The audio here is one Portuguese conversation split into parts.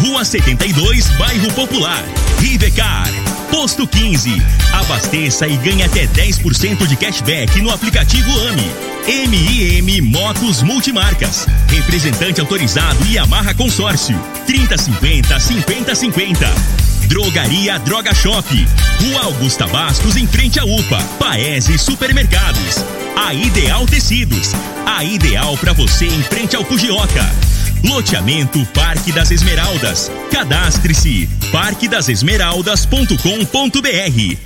Rua 72, Bairro Popular. Rivecar. Posto 15. Abasteça e ganhe até 10% de cashback no aplicativo AMI. MIM Motos Multimarcas. Representante autorizado e amarra consórcio. 3050 5050. Drogaria Droga Shop. Rua Augusta Bastos, em frente à UPA. Paese Supermercados. A Ideal Tecidos. A ideal para você em frente ao Fujioka. Loteamento Parque das Esmeraldas. Cadastre-se parquedasesmeraldas.com.br.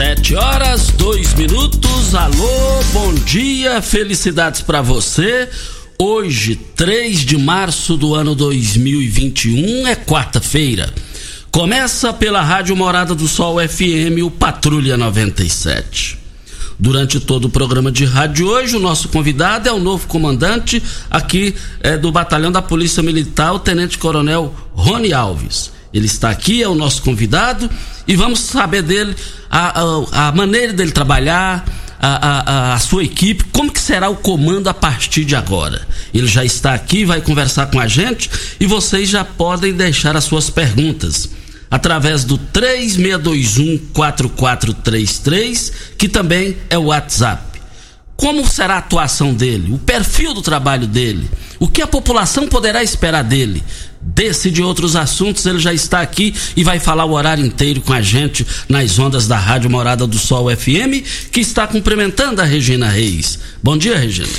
Sete horas, dois minutos. Alô, bom dia, felicidades para você. Hoje, 3 de março do ano 2021, é quarta-feira. Começa pela Rádio Morada do Sol FM, o Patrulha 97. Durante todo o programa de rádio hoje, o nosso convidado é o novo comandante aqui é, do Batalhão da Polícia Militar, o Tenente Coronel Rony Alves. Ele está aqui, é o nosso convidado, e vamos saber dele a, a, a maneira dele trabalhar, a, a, a, sua equipe, como que será o comando a partir de agora. Ele já está aqui, vai conversar com a gente e vocês já podem deixar as suas perguntas através do 36214433, que também é o WhatsApp. Como será a atuação dele? O perfil do trabalho dele? O que a população poderá esperar dele? Desse de outros assuntos, ele já está aqui e vai falar o horário inteiro com a gente nas ondas da Rádio Morada do Sol FM, que está cumprimentando a Regina Reis. Bom dia, Regina.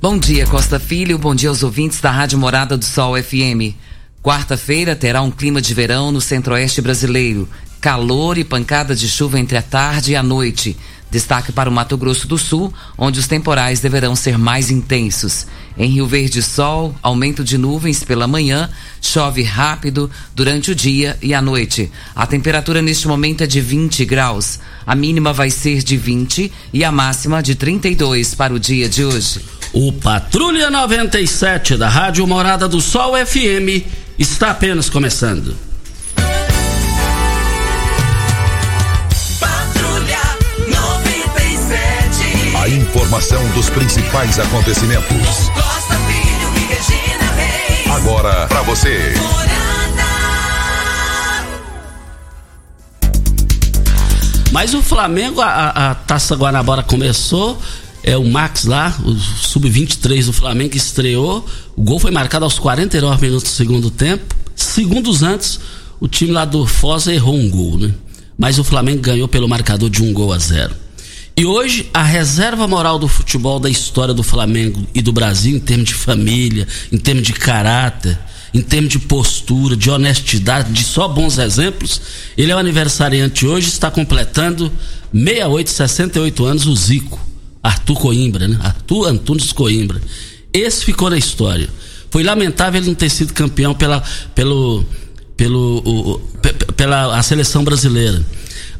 Bom dia, Costa Filho. Bom dia aos ouvintes da Rádio Morada do Sol FM. Quarta-feira terá um clima de verão no centro-oeste brasileiro. Calor e pancada de chuva entre a tarde e a noite. Destaque para o Mato Grosso do Sul, onde os temporais deverão ser mais intensos. Em Rio Verde, sol, aumento de nuvens pela manhã, chove rápido durante o dia e a noite. A temperatura neste momento é de 20 graus. A mínima vai ser de 20 e a máxima de 32 para o dia de hoje. O Patrulha 97 da Rádio Morada do Sol FM está apenas começando. Informação dos principais acontecimentos. Costa Filho e Regina Reis. Agora para você. Mas o Flamengo, a, a Taça Guanabara começou, é o Max lá, o sub-23 do Flamengo estreou. O gol foi marcado aos 49 minutos do segundo tempo. Segundos antes, o time lá do Foz errou um gol, né? Mas o Flamengo ganhou pelo marcador de um gol a zero. E hoje, a reserva moral do futebol da história do Flamengo e do Brasil, em termos de família, em termos de caráter, em termos de postura, de honestidade, de só bons exemplos, ele é o aniversariante hoje, está completando 68, 68 anos, o Zico. Arthur Coimbra, né? Arthur Antunes Coimbra. Esse ficou na história. Foi lamentável ele não ter sido campeão pela, pelo, pelo, o, pela a seleção brasileira.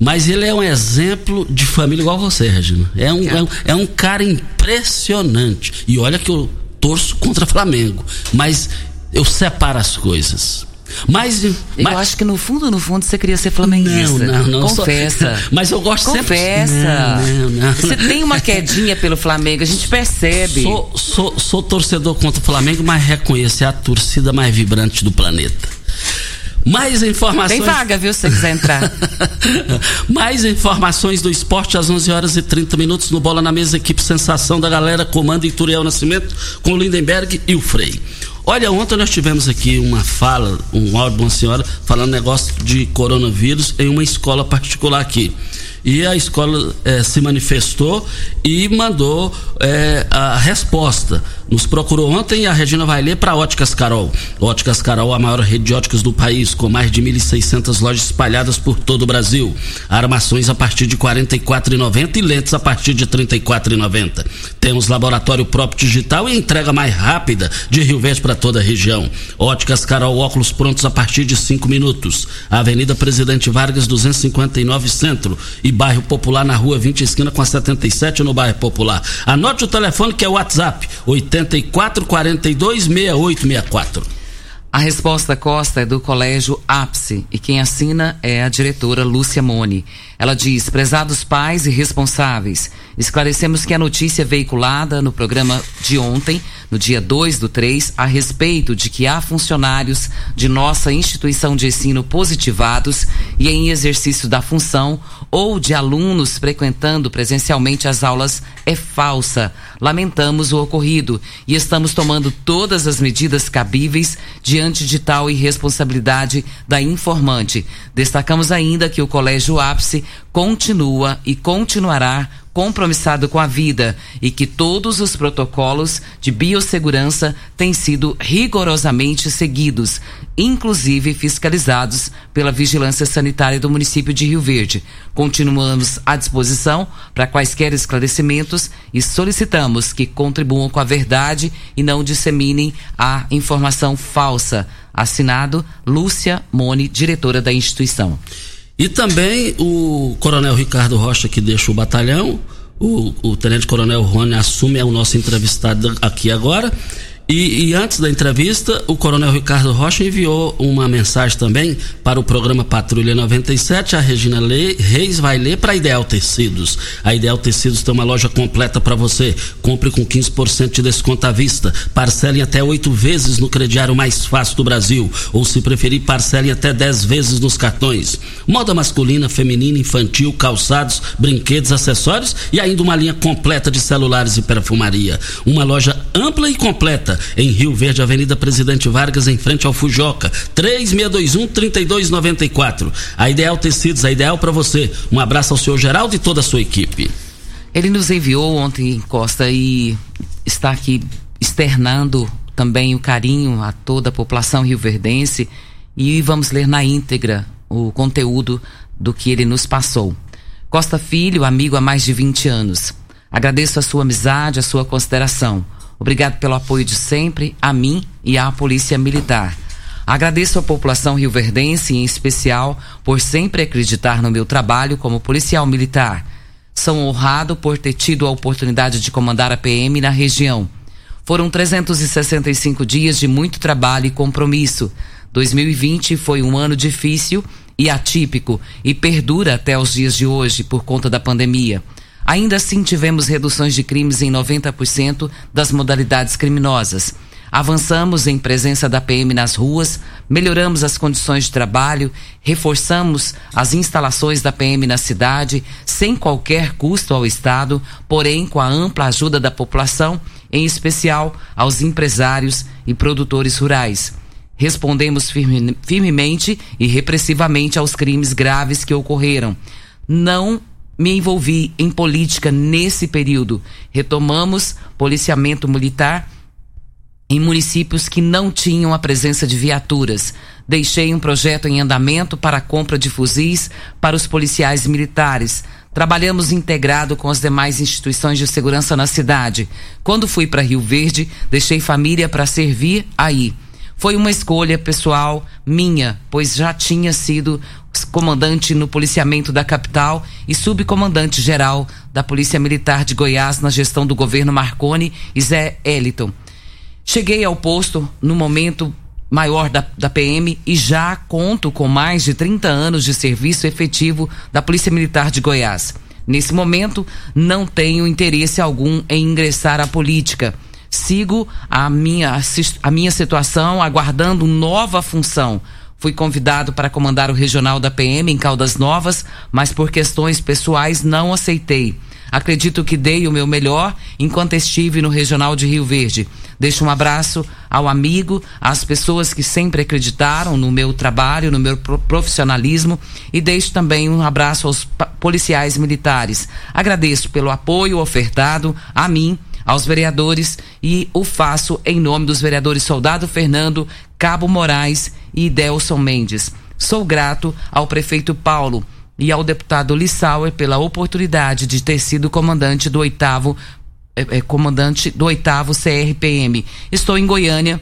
Mas ele é um exemplo de família igual você, Regina. É um, é um, é um cara impressionante. E olha que eu torço contra Flamengo. Mas eu separo as coisas. Mas, eu mas... acho que no fundo, no fundo, você queria ser flamenguista. Não, não, não. Confessa. Só... Mas eu gosto Confessa. sempre. Não, não, não. Você tem uma quedinha pelo Flamengo, a gente percebe. Sou, sou, sou torcedor contra o Flamengo, mas reconheço, é a torcida mais vibrante do planeta. Mais informações. Tem vaga, viu, se você quiser entrar. Mais informações do esporte às 11 horas e 30 minutos no Bola na Mesa, equipe Sensação da galera, comando Ituriel Nascimento com o Lindenberg e o Frei. Olha, ontem nós tivemos aqui uma fala, um áudio de uma senhora falando negócio de coronavírus em uma escola particular aqui e a escola eh, se manifestou e mandou eh, a resposta. Nos procurou ontem e a Regina vai ler para Óticas Carol. Óticas Carol, a maior rede de óticas do país, com mais de 1.600 lojas espalhadas por todo o Brasil. Armações a partir de R$ 44,90 e lentes a partir de R$ 34,90. Temos laboratório próprio digital e entrega mais rápida de Rio Verde para toda a região. Óticas Carol, óculos prontos a partir de 5 minutos. Avenida Presidente Vargas, 259 Centro e bairro Popular na rua 20 esquina com a 77 no bairro Popular. Anote o telefone que é o WhatsApp 84 42 6864. A resposta Costa é do Colégio Ápice e quem assina é a diretora Lúcia Mone. Ela diz: Prezados pais e responsáveis, esclarecemos que a notícia veiculada no programa de ontem, no dia 2 do 3, a respeito de que há funcionários de nossa instituição de ensino positivados e em exercício da função ou de alunos frequentando presencialmente as aulas é falsa. Lamentamos o ocorrido e estamos tomando todas as medidas cabíveis diante de tal irresponsabilidade da informante. Destacamos ainda que o Colégio Ápice continua e continuará compromissado com a vida e que todos os protocolos de biossegurança têm sido rigorosamente seguidos, inclusive fiscalizados pela Vigilância Sanitária do município de Rio Verde. Continuamos à disposição para quaisquer esclarecimentos e solicitamos que contribuam com a verdade e não disseminem a informação falsa. Assinado Lúcia Mone, diretora da instituição. E também o Coronel Ricardo Rocha, que deixa o batalhão, o, o Tenente Coronel Rony assume, é o nosso entrevistado aqui agora. E, e, antes da entrevista, o Coronel Ricardo Rocha enviou uma mensagem também para o programa Patrulha 97. A Regina Lê, Reis vai ler para a Ideal Tecidos. A Ideal Tecidos tem uma loja completa para você. Compre com 15% de desconto à vista. Parcelem até oito vezes no crediário mais fácil do Brasil. Ou, se preferir, parcelem até dez vezes nos cartões. Moda masculina, feminina, infantil, calçados, brinquedos, acessórios e ainda uma linha completa de celulares e perfumaria. Uma loja ampla e completa em Rio Verde, Avenida Presidente Vargas, em frente ao Fujoca. 3621-3294. A Ideal Tecidos, a ideal para você. Um abraço ao senhor Geraldo e toda a sua equipe. Ele nos enviou ontem, Costa, e está aqui externando também o carinho a toda a população rioverdense e vamos ler na íntegra o conteúdo do que ele nos passou. Costa Filho, amigo há mais de 20 anos. Agradeço a sua amizade, a sua consideração. Obrigado pelo apoio de sempre a mim e à Polícia Militar. Agradeço à população rioverdense, em especial, por sempre acreditar no meu trabalho como policial militar. Sou honrado por ter tido a oportunidade de comandar a PM na região. Foram 365 dias de muito trabalho e compromisso. 2020 foi um ano difícil e atípico e perdura até os dias de hoje por conta da pandemia. Ainda assim, tivemos reduções de crimes em 90% das modalidades criminosas. Avançamos em presença da PM nas ruas, melhoramos as condições de trabalho, reforçamos as instalações da PM na cidade, sem qualquer custo ao Estado, porém com a ampla ajuda da população, em especial aos empresários e produtores rurais. Respondemos firme, firmemente e repressivamente aos crimes graves que ocorreram. Não me envolvi em política nesse período. Retomamos policiamento militar em municípios que não tinham a presença de viaturas. Deixei um projeto em andamento para a compra de fuzis para os policiais militares. Trabalhamos integrado com as demais instituições de segurança na cidade. Quando fui para Rio Verde, deixei família para servir aí. Foi uma escolha pessoal minha, pois já tinha sido comandante no policiamento da capital e subcomandante geral da Polícia Militar de Goiás na gestão do governo Marconi e Zé Eliton. Cheguei ao posto no momento maior da, da PM e já conto com mais de 30 anos de serviço efetivo da Polícia Militar de Goiás. Nesse momento, não tenho interesse algum em ingressar à política sigo a minha, a minha situação aguardando nova função. Fui convidado para comandar o regional da PM em Caldas Novas, mas por questões pessoais não aceitei. Acredito que dei o meu melhor enquanto estive no regional de Rio Verde. Deixo um abraço ao amigo, às pessoas que sempre acreditaram no meu trabalho, no meu profissionalismo e deixo também um abraço aos policiais militares. Agradeço pelo apoio ofertado a mim aos vereadores e o faço em nome dos vereadores Soldado Fernando, Cabo Moraes e Delson Mendes. Sou grato ao prefeito Paulo e ao deputado Lissauer pela oportunidade de ter sido comandante do oitavo é, é, comandante do oitavo CRPM. Estou em Goiânia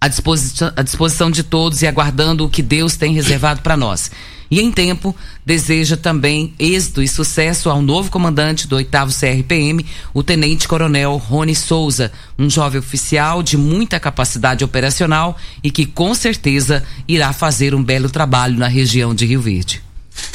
à disposição, à disposição de todos e aguardando o que Deus tem reservado para nós. E em tempo, deseja também êxito e sucesso ao novo comandante do 8 CRPM, o Tenente Coronel Rony Souza, um jovem oficial de muita capacidade operacional e que com certeza irá fazer um belo trabalho na região de Rio Verde.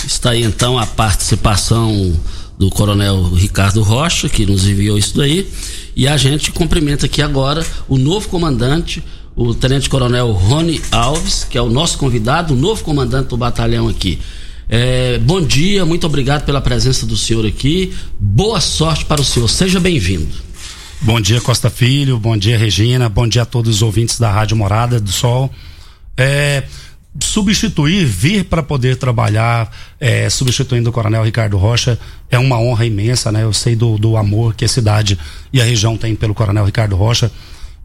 Está aí então a participação do Coronel Ricardo Rocha, que nos enviou isso daí, e a gente cumprimenta aqui agora o novo comandante o Tenente Coronel Rony Alves, que é o nosso convidado, o novo comandante do batalhão aqui. É, bom dia, muito obrigado pela presença do senhor aqui. Boa sorte para o senhor, seja bem-vindo. Bom dia, Costa Filho, bom dia, Regina, bom dia a todos os ouvintes da Rádio Morada do Sol. É, substituir, vir para poder trabalhar, é, substituindo o Coronel Ricardo Rocha, é uma honra imensa, né? Eu sei do, do amor que a cidade e a região tem pelo Coronel Ricardo Rocha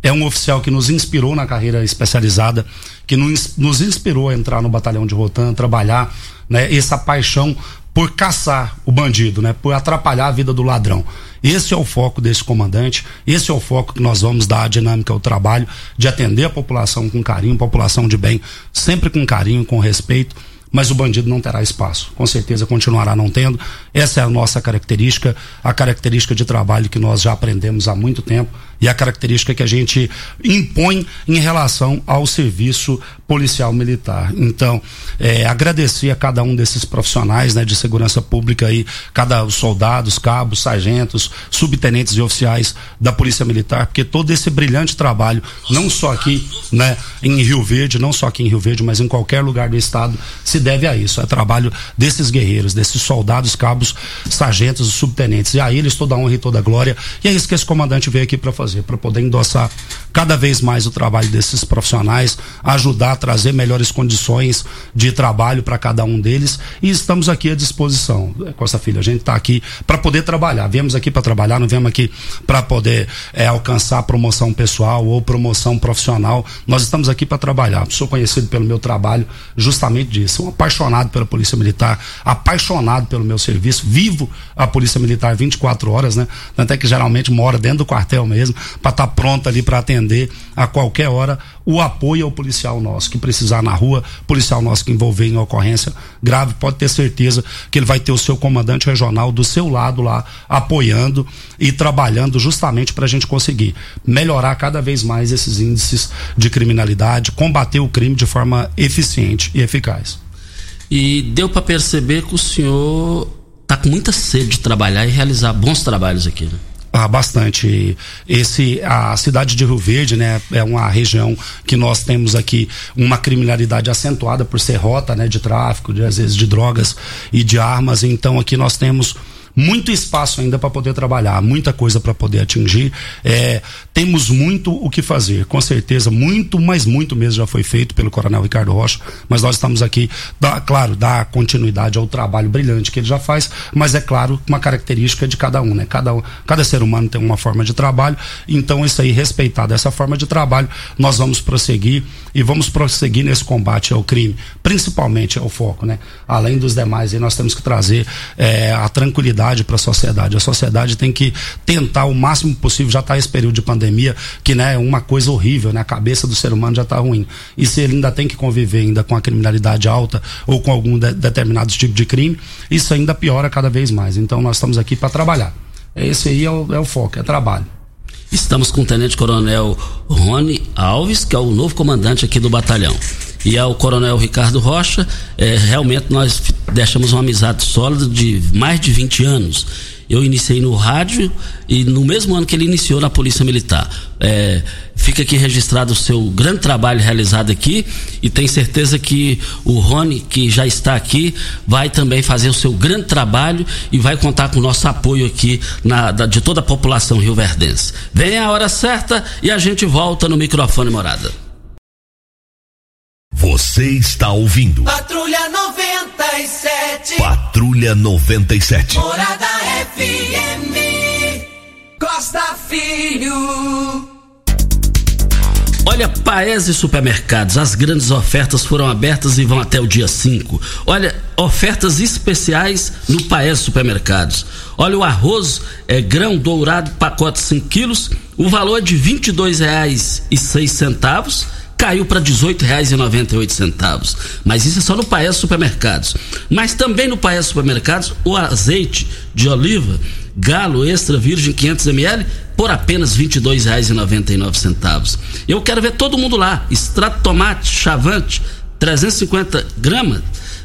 é um oficial que nos inspirou na carreira especializada, que nos, inspirou a entrar no batalhão de Rotan, trabalhar, né, essa paixão por caçar o bandido, né, por atrapalhar a vida do ladrão. Esse é o foco desse comandante, esse é o foco que nós vamos dar à dinâmica ao trabalho de atender a população com carinho, população de bem, sempre com carinho, com respeito mas o bandido não terá espaço. Com certeza continuará não tendo. Essa é a nossa característica, a característica de trabalho que nós já aprendemos há muito tempo e a característica que a gente impõe em relação ao serviço policial militar. Então, é, agradecer a cada um desses profissionais né, de segurança pública aí, cada os soldados, cabos, sargentos, subtenentes e oficiais da Polícia Militar, porque todo esse brilhante trabalho, não só aqui né, em Rio Verde, não só aqui em Rio Verde, mas em qualquer lugar do estado, se deve a isso. É trabalho desses guerreiros, desses soldados, cabos, sargentos e subtenentes. E a eles toda a honra e toda a glória. E é isso que esse comandante veio aqui para fazer, para poder endossar cada vez mais o trabalho desses profissionais, ajudar a trazer melhores condições de trabalho para cada um deles. E estamos aqui à disposição. Costa Filho, a gente está aqui para poder trabalhar. Viemos aqui para trabalhar, não viemos aqui para poder é, alcançar promoção pessoal ou promoção profissional. Nós estamos aqui para trabalhar. Sou conhecido pelo meu trabalho justamente disso apaixonado pela Polícia Militar, apaixonado pelo meu serviço, vivo a Polícia Militar 24 horas, né? Até que geralmente mora dentro do quartel mesmo, para estar tá pronto ali para atender a qualquer hora o apoio ao policial nosso que precisar na rua, policial nosso que envolver em ocorrência grave, pode ter certeza que ele vai ter o seu comandante regional do seu lado lá, apoiando e trabalhando justamente para a gente conseguir melhorar cada vez mais esses índices de criminalidade, combater o crime de forma eficiente e eficaz. E deu para perceber que o senhor tá com muita sede de trabalhar e realizar bons trabalhos aqui, né? Ah, bastante. Esse, a cidade de Rio Verde, né, é uma região que nós temos aqui uma criminalidade acentuada por ser rota, né, de tráfico, de, às vezes de drogas e de armas. Então aqui nós temos muito espaço ainda para poder trabalhar, muita coisa para poder atingir. É, temos muito o que fazer, com certeza, muito, mas muito mesmo já foi feito pelo Coronel Ricardo Rocha, mas nós estamos aqui, claro, dar continuidade ao trabalho brilhante que ele já faz, mas é claro, uma característica de cada um, né? Cada, cada ser humano tem uma forma de trabalho, então isso aí, respeitada essa forma de trabalho, nós vamos prosseguir e vamos prosseguir nesse combate ao crime, principalmente é o foco, né? Além dos demais, nós temos que trazer é, a tranquilidade para a sociedade. A sociedade tem que tentar o máximo possível, já está esse período de pandemia, que né, é uma coisa horrível, né? A cabeça do ser humano já está ruim. E se ele ainda tem que conviver ainda com a criminalidade alta ou com algum de, determinado tipo de crime, isso ainda piora cada vez mais. Então nós estamos aqui para trabalhar. Esse aí é o, é o foco, é trabalho. Estamos com o Tenente Coronel Rony Alves, que é o novo comandante aqui do batalhão. E ao Coronel Ricardo Rocha. É, realmente nós deixamos uma amizade sólida de mais de 20 anos. Eu iniciei no rádio e no mesmo ano que ele iniciou na Polícia Militar. É, fica aqui registrado o seu grande trabalho realizado aqui e tenho certeza que o Rony, que já está aqui, vai também fazer o seu grande trabalho e vai contar com o nosso apoio aqui na, da, de toda a população rioverdense. Vem a hora certa e a gente volta no microfone morada. Você está ouvindo. Patrulha 97. Patrulha 97. Morada FM. Costa Filho. Olha, Paese Supermercados, as grandes ofertas foram abertas e vão até o dia 5. Olha, ofertas especiais no Paese Supermercados. Olha, o arroz é grão dourado, pacote 5 quilos, o valor é de R$ 22,06 caiu para R$ 18,98. Mas isso é só no Paes Supermercados. Mas também no Paes Supermercados, o azeite de oliva Galo Extra Virgem 500 ml por apenas R$ 22,99. Eu quero ver todo mundo lá. Extrato tomate chavante 350 gramas,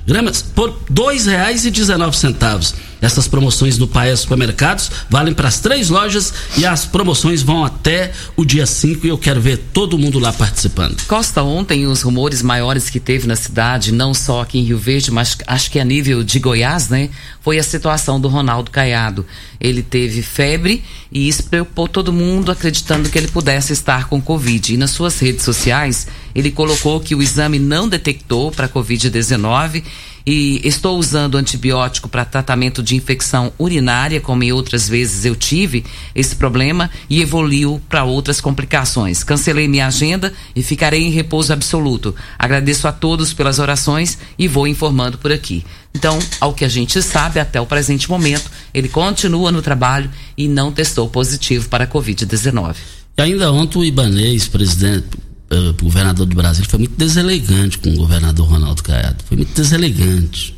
gramas por R$ 2,19. Essas promoções do Paes Supermercados valem para as três lojas e as promoções vão até o dia 5 e eu quero ver todo mundo lá participando. Costa, ontem os rumores maiores que teve na cidade, não só aqui em Rio Verde, mas acho que a nível de Goiás, né? Foi a situação do Ronaldo Caiado. Ele teve febre e isso preocupou todo mundo, acreditando que ele pudesse estar com Covid. E nas suas redes sociais, ele colocou que o exame não detectou para Covid-19 e estou usando antibiótico para tratamento de infecção urinária, como em outras vezes eu tive esse problema e evoluiu para outras complicações. Cancelei minha agenda e ficarei em repouso absoluto. Agradeço a todos pelas orações e vou informando por aqui. Então, ao que a gente sabe até o presente momento, ele continua no trabalho e não testou positivo para a Covid-19. E ainda ontem o Ibanês, presidente, uh, governador do Brasil, foi muito deselegante com o governador Ronaldo Caiado. Foi muito deselegante.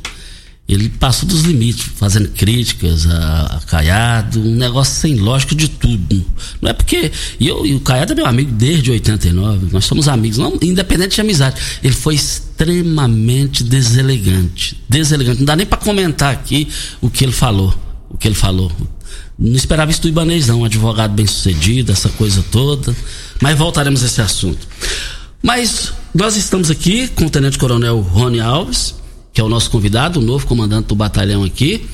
Ele passou dos limites, fazendo críticas a, a Caiado, um negócio sem lógica de tudo. Não é porque. E, eu, e o Caiado é meu amigo desde 89, nós somos amigos, não, independente de amizade. Ele foi extremamente deselegante. Deselegante. Não dá nem para comentar aqui o que ele falou. O que ele falou. Não esperava isso do Ibanez, não. Um advogado bem sucedido, essa coisa toda. Mas voltaremos a esse assunto. Mas nós estamos aqui com o Tenente Coronel Rony Alves, que é o nosso convidado, o novo comandante do batalhão aqui.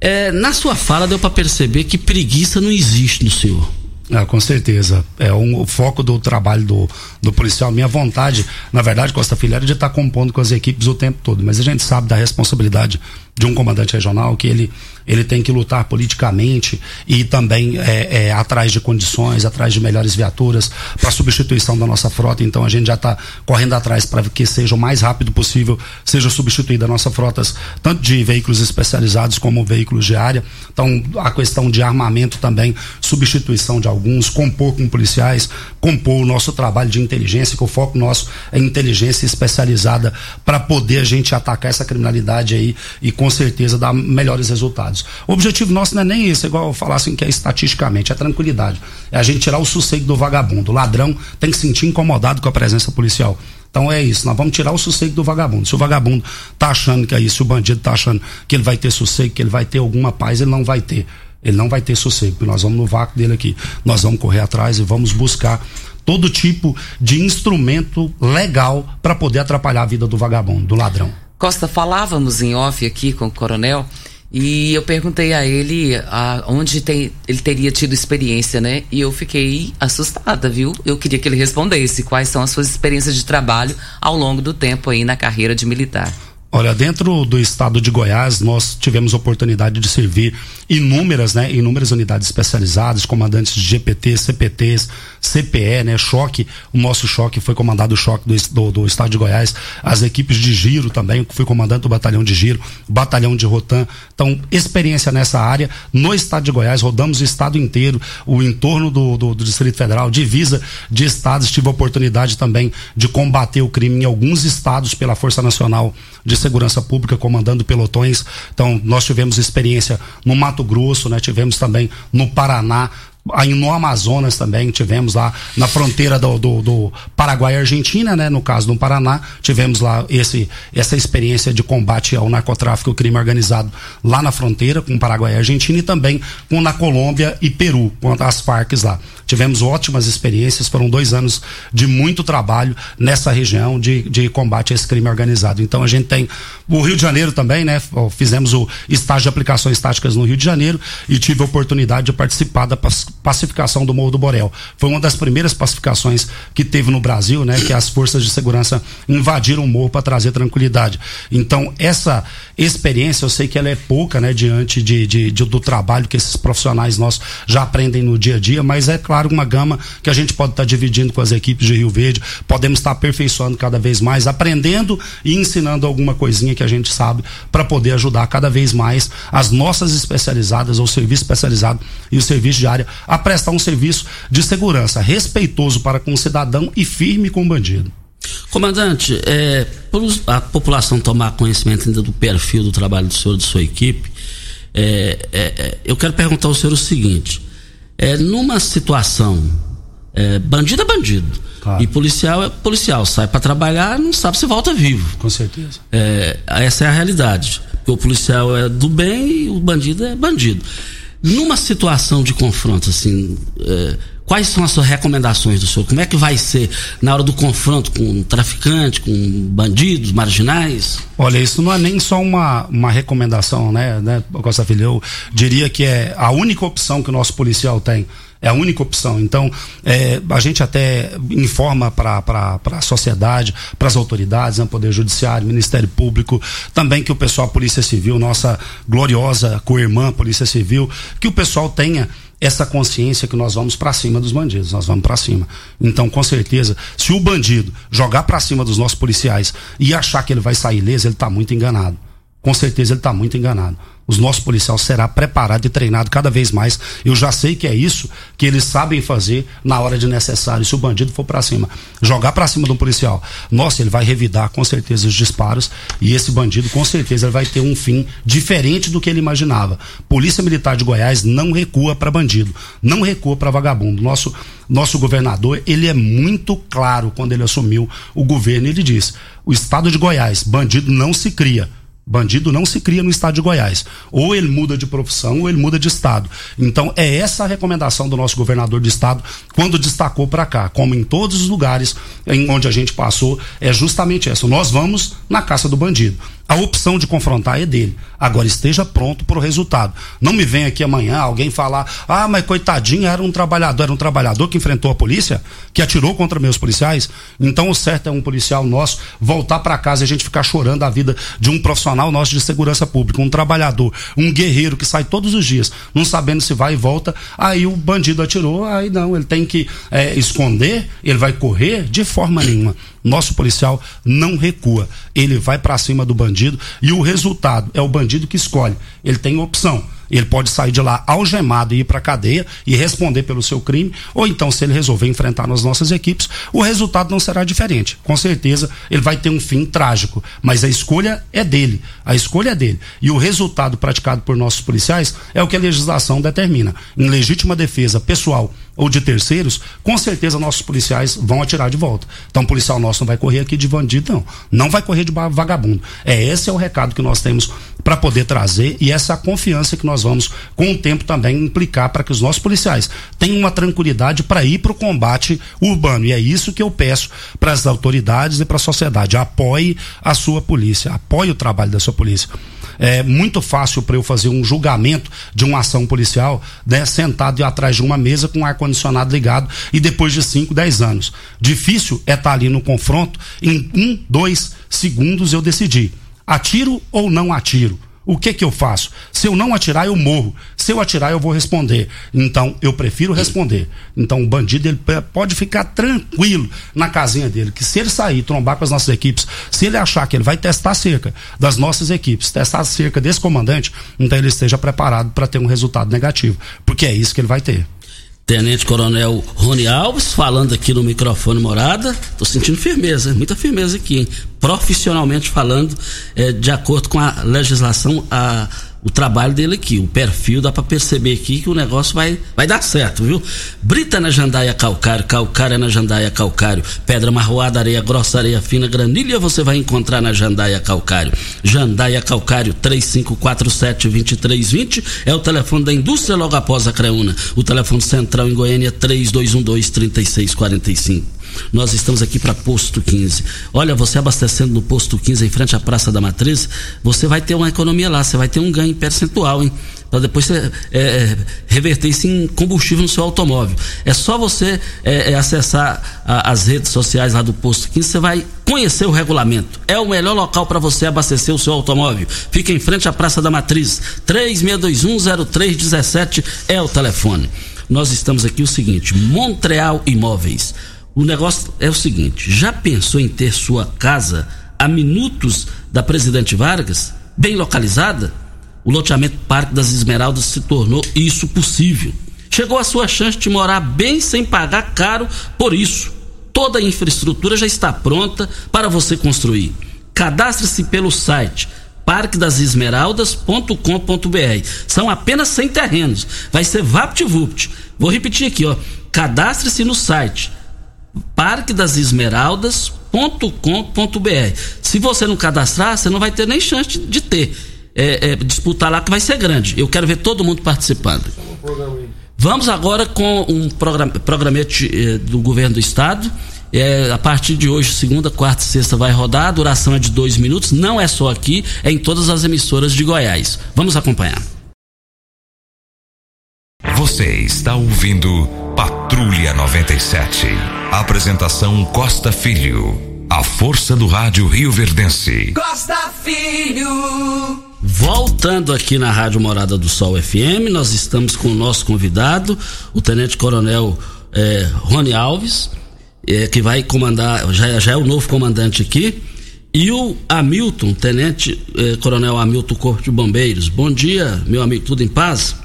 É, na sua fala deu para perceber que preguiça não existe no senhor. Ah, com certeza. É um, o foco do trabalho do, do policial. Minha vontade, na verdade, Costa Filho, era de estar compondo com as equipes o tempo todo. Mas a gente sabe da responsabilidade de um comandante regional que ele, ele tem que lutar politicamente e também é, é, atrás de condições, atrás de melhores viaturas para substituição da nossa frota. Então a gente já está correndo atrás para que seja o mais rápido possível seja substituída nossa frota tanto de veículos especializados como veículos de área. Então a questão de armamento também, substituição de alguns, compor com policiais, compor o nosso trabalho de inteligência, que o foco nosso é inteligência especializada para poder a gente atacar essa criminalidade aí e com certeza dar melhores resultados. O objetivo nosso não é nem isso, é igual eu falar assim que é estatisticamente, é tranquilidade. É a gente tirar o sossego do vagabundo. O ladrão tem que se sentir incomodado com a presença policial. Então é isso, nós vamos tirar o sossego do vagabundo. Se o vagabundo tá achando que é isso, se o bandido tá achando que ele vai ter sossego, que ele vai ter alguma paz, ele não vai ter. Ele não vai ter sossego, porque nós vamos no vácuo dele aqui. Nós vamos correr atrás e vamos buscar todo tipo de instrumento legal para poder atrapalhar a vida do vagabundo, do ladrão. Costa, falávamos em off aqui com o coronel e eu perguntei a ele a, onde tem, ele teria tido experiência, né? E eu fiquei assustada, viu? Eu queria que ele respondesse quais são as suas experiências de trabalho ao longo do tempo aí na carreira de militar. Olha, dentro do estado de Goiás, nós tivemos oportunidade de servir inúmeras, né, inúmeras unidades especializadas, comandantes de GPT, CPTs, CPE, né, choque, o nosso choque foi comandado o choque do, do, do, estado de Goiás, as equipes de giro também, fui comandante do batalhão de giro, batalhão de rotan, então experiência nessa área, no estado de Goiás, rodamos o estado inteiro, o entorno do, do, do Distrito Federal, divisa de estados, tive a oportunidade também de combater o crime em alguns estados pela Força Nacional de Segurança Pública, comandando pelotões. Então, nós tivemos experiência no Mato Grosso, né? Tivemos também no Paraná, aí no Amazonas também, tivemos lá na fronteira do, do, do Paraguai e Argentina, né? No caso do Paraná, tivemos lá esse, essa experiência de combate ao narcotráfico e crime organizado lá na fronteira com Paraguai e Argentina e também com na Colômbia e Peru, com as Farc lá. Tivemos ótimas experiências, foram dois anos de muito trabalho nessa região de, de combate a esse crime organizado. Então a gente tem o Rio de Janeiro também, né? Fizemos o estágio de aplicações táticas no Rio de Janeiro e tive a oportunidade de participar da pacificação do Morro do Borel. Foi uma das primeiras pacificações que teve no Brasil, né? Que as forças de segurança invadiram o morro para trazer tranquilidade. Então essa experiência, eu sei que ela é pouca, né? Diante de, de, de do trabalho que esses profissionais nossos já aprendem no dia a dia, mas é claro uma gama que a gente pode estar tá dividindo com as equipes de Rio Verde, podemos estar tá aperfeiçoando cada vez mais, aprendendo e ensinando alguma coisinha que a gente sabe para poder ajudar cada vez mais as nossas especializadas, ou serviço especializado e o serviço de área a prestar um serviço de segurança respeitoso para com o cidadão e firme com o bandido. Comandante, é, a população tomar conhecimento ainda do perfil do trabalho do senhor de sua equipe, é, é, é eu quero perguntar ao senhor o seguinte: é, numa situação, é, bandido é bandido. Claro. E policial é policial. Sai para trabalhar, não sabe se volta vivo. Com certeza. É, essa é a realidade. o policial é do bem e o bandido é bandido. Numa situação de confronto, assim, é, quais são as suas recomendações do senhor? Como é que vai ser na hora do confronto com um traficante, com bandidos, marginais? Olha, isso não é nem só uma, uma recomendação, né, né, Costa Filho? Eu diria que é a única opção que o nosso policial tem é a única opção. Então, é, a gente até informa para a sociedade, para as autoridades, né, Poder Judiciário, Ministério Público, também que o pessoal, Polícia Civil, nossa gloriosa co-irmã Polícia Civil, que o pessoal tenha essa consciência que nós vamos para cima dos bandidos, nós vamos para cima. Então, com certeza, se o bandido jogar para cima dos nossos policiais e achar que ele vai sair ileso, ele está muito enganado. Com certeza ele está muito enganado os nossos policiais será preparado e treinado cada vez mais. Eu já sei que é isso que eles sabem fazer na hora de necessário. Se o bandido for para cima, jogar para cima de um policial, nossa, ele vai revidar com certeza os disparos e esse bandido com certeza vai ter um fim diferente do que ele imaginava. Polícia Militar de Goiás não recua para bandido, não recua para vagabundo. Nosso nosso governador, ele é muito claro quando ele assumiu o governo, ele diz: "O estado de Goiás, bandido não se cria, Bandido não se cria no estado de Goiás. Ou ele muda de profissão ou ele muda de estado. Então é essa a recomendação do nosso governador de estado quando destacou para cá, como em todos os lugares em onde a gente passou, é justamente essa. Nós vamos na caça do bandido. A opção de confrontar é dele. Agora esteja pronto para o resultado. Não me venha aqui amanhã alguém falar: ah, mas coitadinho, era um trabalhador, era um trabalhador que enfrentou a polícia, que atirou contra meus policiais. Então o certo é um policial nosso voltar para casa e a gente ficar chorando a vida de um profissional nosso de segurança pública, um trabalhador, um guerreiro que sai todos os dias, não sabendo se vai e volta. Aí o bandido atirou, aí não, ele tem que é, esconder, ele vai correr de forma nenhuma. Nosso policial não recua. Ele vai para cima do bandido e o resultado é o bandido que escolhe. Ele tem opção ele pode sair de lá algemado e ir para cadeia e responder pelo seu crime, ou então, se ele resolver enfrentar nas nossas equipes, o resultado não será diferente. Com certeza, ele vai ter um fim trágico, mas a escolha é dele. A escolha é dele. E o resultado praticado por nossos policiais é o que a legislação determina. Em legítima defesa pessoal ou de terceiros, com certeza nossos policiais vão atirar de volta. Então, o policial nosso não vai correr aqui de bandido, não. Não vai correr de vagabundo. É esse é o recado que nós temos para poder trazer e essa confiança que nós vamos, com o tempo, também implicar para que os nossos policiais tenham uma tranquilidade para ir para o combate urbano. E é isso que eu peço para as autoridades e para a sociedade. Apoie a sua polícia, apoie o trabalho da sua polícia. É muito fácil para eu fazer um julgamento de uma ação policial, né, sentado atrás de uma mesa com o ar-condicionado ligado e depois de 5, 10 anos. Difícil é estar tá ali no confronto, em um, dois segundos eu decidi Atiro ou não atiro? O que que eu faço? Se eu não atirar, eu morro. Se eu atirar, eu vou responder. Então, eu prefiro responder. Então, o bandido ele pode ficar tranquilo na casinha dele, que se ele sair, trombar com as nossas equipes, se ele achar que ele vai testar cerca das nossas equipes, testar cerca desse comandante, então ele esteja preparado para ter um resultado negativo, porque é isso que ele vai ter. Tenente Coronel Rony Alves, falando aqui no microfone morada. Tô sentindo firmeza, muita firmeza aqui, hein? Profissionalmente falando, é, de acordo com a legislação, a o trabalho dele aqui, o perfil, dá para perceber aqui que o negócio vai, vai dar certo, viu? Brita na jandaia calcário, calcário na jandaia calcário, pedra marroada, areia grossa, areia fina, granilha você vai encontrar na jandaia calcário. Jandaia calcário 3547-2320 é o telefone da indústria logo após a Creuna. O telefone central em Goiânia 3212-3645. Nós estamos aqui para Posto 15. Olha, você abastecendo no Posto 15 em frente à Praça da Matriz, você vai ter uma economia lá, você vai ter um ganho percentual, hein? Para depois você é, é, reverter isso em combustível no seu automóvel. É só você é, é acessar a, as redes sociais lá do Posto 15, você vai conhecer o regulamento. É o melhor local para você abastecer o seu automóvel. Fica em frente à Praça da Matriz. 36210317 é o telefone. Nós estamos aqui o seguinte: Montreal Imóveis o negócio é o seguinte: já pensou em ter sua casa a minutos da Presidente Vargas, bem localizada? O loteamento Parque das Esmeraldas se tornou isso possível. Chegou a sua chance de morar bem sem pagar caro por isso. Toda a infraestrutura já está pronta para você construir. Cadastre-se pelo site parquedasesmeraldas.com.br. São apenas 100 terrenos. Vai ser VaptVupt. Vou repetir aqui, ó. Cadastre-se no site parquedasesmeraldas.com.br. Se você não cadastrar, você não vai ter nem chance de ter. É, é, disputar lá que vai ser grande. Eu quero ver todo mundo participando. Vamos agora com um programa, programete eh, do governo do estado. É, a partir de hoje, segunda, quarta e sexta vai rodar, a duração é de dois minutos, não é só aqui, é em todas as emissoras de Goiás. Vamos acompanhar. Você está ouvindo Patrulha 97. Apresentação Costa Filho. A força do rádio Rio Verdense. Costa Filho. Voltando aqui na Rádio Morada do Sol FM, nós estamos com o nosso convidado, o Tenente Coronel eh, Rony Alves, eh, que vai comandar, já, já é o novo comandante aqui, e o Hamilton, Tenente eh, Coronel Hamilton Corpo de Bombeiros. Bom dia, meu amigo, tudo em paz?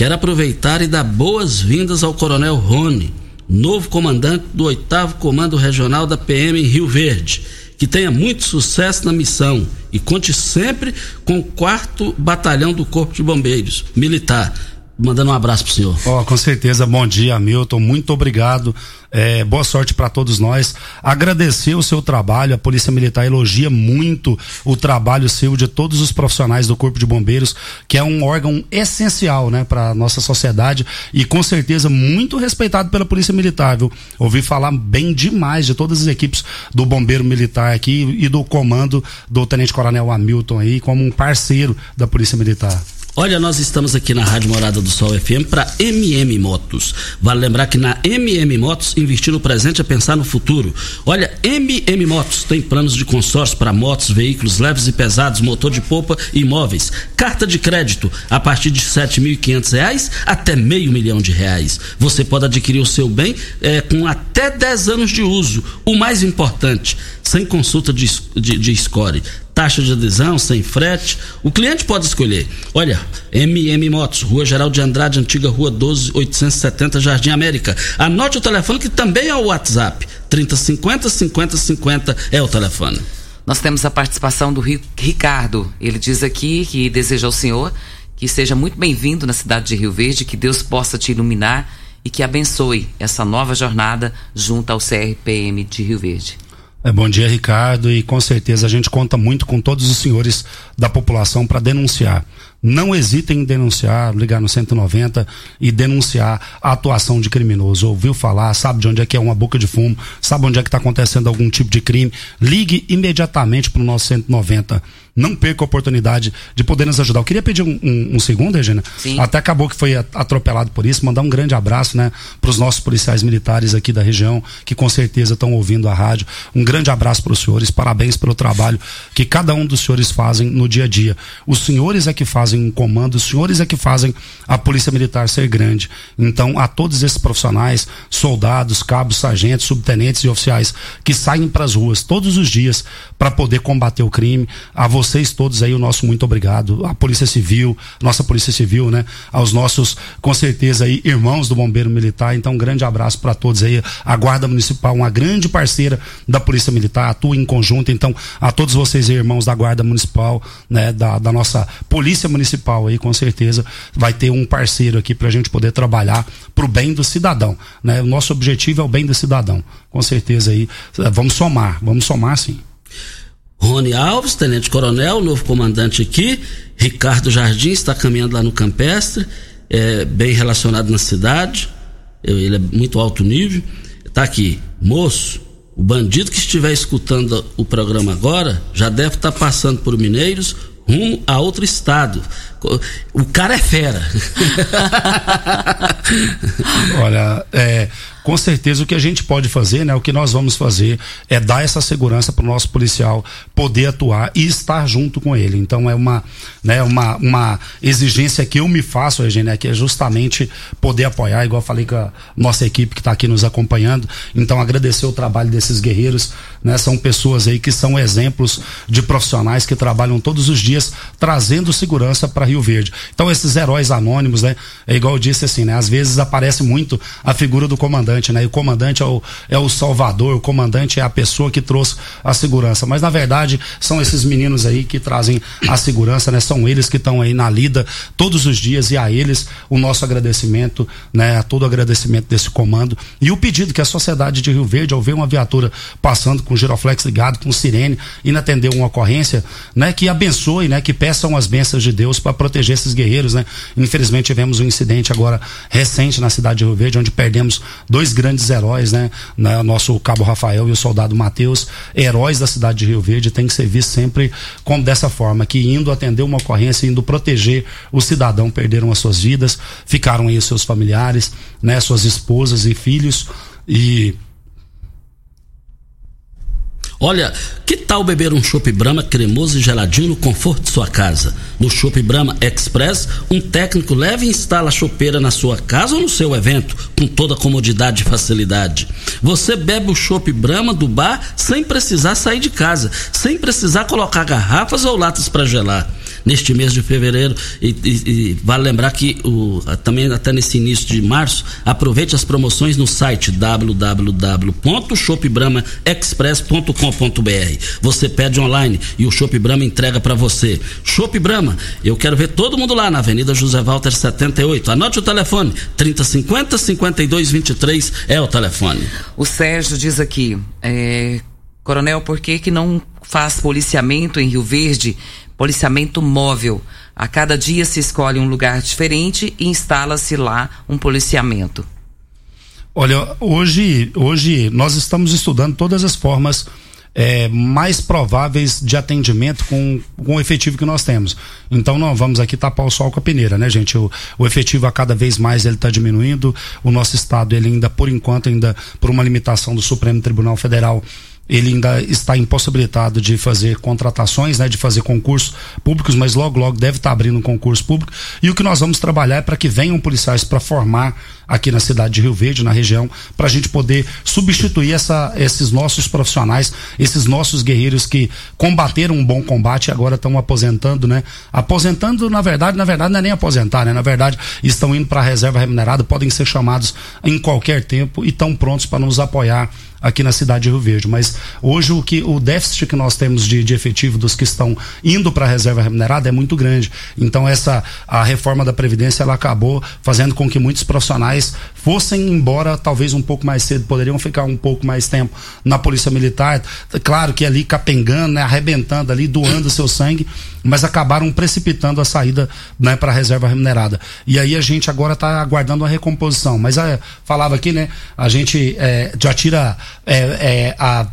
Quero aproveitar e dar boas-vindas ao Coronel Rony, novo comandante do 8 Comando Regional da PM em Rio Verde. Que tenha muito sucesso na missão e conte sempre com o 4 Batalhão do Corpo de Bombeiros Militar mandando um abraço pro senhor. Oh, com certeza, bom dia, Milton. Muito obrigado. É, boa sorte para todos nós. Agradecer o seu trabalho. A Polícia Militar elogia muito o trabalho seu de todos os profissionais do Corpo de Bombeiros, que é um órgão essencial, né, para nossa sociedade e com certeza muito respeitado pela Polícia Militar, viu? Ouvi falar bem demais de todas as equipes do Bombeiro Militar aqui e do comando do Tenente Coronel Hamilton aí como um parceiro da Polícia Militar. Olha, nós estamos aqui na Rádio Morada do Sol FM para MM Motos. Vale lembrar que na MM Motos, investir no presente é pensar no futuro. Olha, MM Motos tem planos de consórcio para motos, veículos leves e pesados, motor de polpa e imóveis. Carta de crédito a partir de R$ 7.500 até meio milhão de reais. Você pode adquirir o seu bem é, com até 10 anos de uso. O mais importante, sem consulta de, de, de score taxa de adesão, sem frete. O cliente pode escolher. Olha, MM Motos, Rua Geral de Andrade, antiga Rua 12, 870, Jardim América. Anote o telefone que também é o WhatsApp. 3050 5050 é o telefone. Nós temos a participação do Ricardo. Ele diz aqui que deseja ao senhor que seja muito bem-vindo na cidade de Rio Verde, que Deus possa te iluminar e que abençoe essa nova jornada junto ao CRPM de Rio Verde. É, bom dia, Ricardo, e com certeza a gente conta muito com todos os senhores da população para denunciar. Não hesitem em denunciar, ligar no 190 e denunciar a atuação de criminoso. Ouviu falar, sabe de onde é que é uma boca de fumo, sabe onde é que está acontecendo algum tipo de crime, ligue imediatamente para o nosso 190 não perca a oportunidade de poder nos ajudar. Eu queria pedir um, um, um segundo, Regina. Sim. Até acabou que foi atropelado por isso. Mandar um grande abraço, né, para os nossos policiais militares aqui da região, que com certeza estão ouvindo a rádio. Um grande abraço para os senhores. Parabéns pelo trabalho que cada um dos senhores fazem no dia a dia. Os senhores é que fazem um comando, os senhores é que fazem a Polícia Militar ser grande. Então, a todos esses profissionais, soldados, cabos, sargentos, subtenentes e oficiais que saem para as ruas todos os dias para poder combater o crime, a você vocês todos aí o nosso muito obrigado. A Polícia Civil, nossa Polícia Civil, né? Aos nossos, com certeza aí, irmãos do Bombeiro Militar. Então, um grande abraço para todos aí. A Guarda Municipal, uma grande parceira da Polícia Militar, atua em conjunto. Então, a todos vocês aí, irmãos da Guarda Municipal, né, da, da nossa polícia municipal aí, com certeza, vai ter um parceiro aqui para a gente poder trabalhar para o bem do cidadão. Né? O nosso objetivo é o bem do cidadão. Com certeza aí, vamos somar, vamos somar sim. Rony Alves, tenente coronel, novo comandante aqui. Ricardo Jardim está caminhando lá no Campestre, é, bem relacionado na cidade. Ele é muito alto nível. Está aqui, moço. O bandido que estiver escutando o programa agora já deve estar tá passando por Mineiros rumo a outro estado. O cara é fera. Olha, é, com certeza o que a gente pode fazer, né, o que nós vamos fazer é dar essa segurança para o nosso policial poder atuar e estar junto com ele. Então é uma, né, uma, uma exigência que eu me faço, Eugênia, que é justamente poder apoiar, igual falei com a nossa equipe que está aqui nos acompanhando. Então agradecer o trabalho desses guerreiros, né, são pessoas aí que são exemplos de profissionais que trabalham todos os dias trazendo segurança para Rio Verde. Então esses heróis anônimos, né, é igual eu disse assim, né, às vezes aparece muito a figura do comandante né? E o comandante é o, é o salvador, o comandante é a pessoa que trouxe a segurança. Mas na verdade são esses meninos aí que trazem a segurança, né? São eles que estão aí na lida todos os dias e a eles o nosso agradecimento, né? A todo o agradecimento desse comando e o pedido que a sociedade de Rio Verde, ao ver uma viatura passando com o giroflex ligado, com sirene, e atender uma ocorrência, né? Que abençoe, né? Que peçam as bênçãos de Deus para proteger esses guerreiros, né? Infelizmente tivemos um incidente agora recente na cidade de Rio Verde, onde perdemos dois grandes heróis, né? Nosso Cabo Rafael e o soldado Matheus, heróis da cidade de Rio Verde, tem que ser visto sempre como dessa forma, que indo atender uma ocorrência, indo proteger o cidadão, perderam as suas vidas, ficaram aí os seus familiares, né? Suas esposas e filhos e Olha, que tal beber um chopp Brahma cremoso e geladinho no conforto de sua casa? No Chopp Brahma Express, um técnico leva e instala a chopeira na sua casa ou no seu evento, com toda comodidade e facilidade. Você bebe o chopp Brahma do bar sem precisar sair de casa, sem precisar colocar garrafas ou latas para gelar neste mês de fevereiro. E, e, e vale lembrar que o, também até nesse início de março, aproveite as promoções no site www.shopbramaexpress.com.br. Você pede online e o Shop Brahma entrega para você. Shop Brahma, eu quero ver todo mundo lá na Avenida José Walter 78. Anote o telefone: 3050 5223 é o telefone. O Sérgio diz aqui, é, Coronel, por que que não faz policiamento em Rio Verde policiamento móvel. A cada dia se escolhe um lugar diferente e instala-se lá um policiamento. Olha, hoje, hoje nós estamos estudando todas as formas é, mais prováveis de atendimento com, com o efetivo que nós temos. Então não vamos aqui tapar o sol com a peneira, né, gente? O, o efetivo a cada vez mais ele está diminuindo. O nosso estado ele ainda por enquanto ainda por uma limitação do Supremo Tribunal Federal ele ainda está impossibilitado de fazer contratações, né, de fazer concursos públicos, mas logo, logo deve estar abrindo um concurso público. E o que nós vamos trabalhar é para que venham policiais para formar aqui na cidade de Rio Verde, na região, para a gente poder substituir essa, esses nossos profissionais, esses nossos guerreiros que combateram um bom combate e agora estão aposentando, né? Aposentando, na verdade, na verdade não é nem aposentar, né? Na verdade, estão indo para a reserva remunerada, podem ser chamados em qualquer tempo e estão prontos para nos apoiar aqui na cidade de Rio Verde. Mas hoje o que o déficit que nós temos de, de efetivo dos que estão indo para a reserva remunerada é muito grande. Então essa a reforma da previdência ela acabou fazendo com que muitos profissionais fossem embora talvez um pouco mais cedo, poderiam ficar um pouco mais tempo na polícia militar. Claro que ali capengando, né, arrebentando ali, doando seu sangue, mas acabaram precipitando a saída né, para a reserva remunerada. E aí a gente agora está aguardando uma recomposição. Mas é, falava aqui, né? A gente é, já tira é, é, a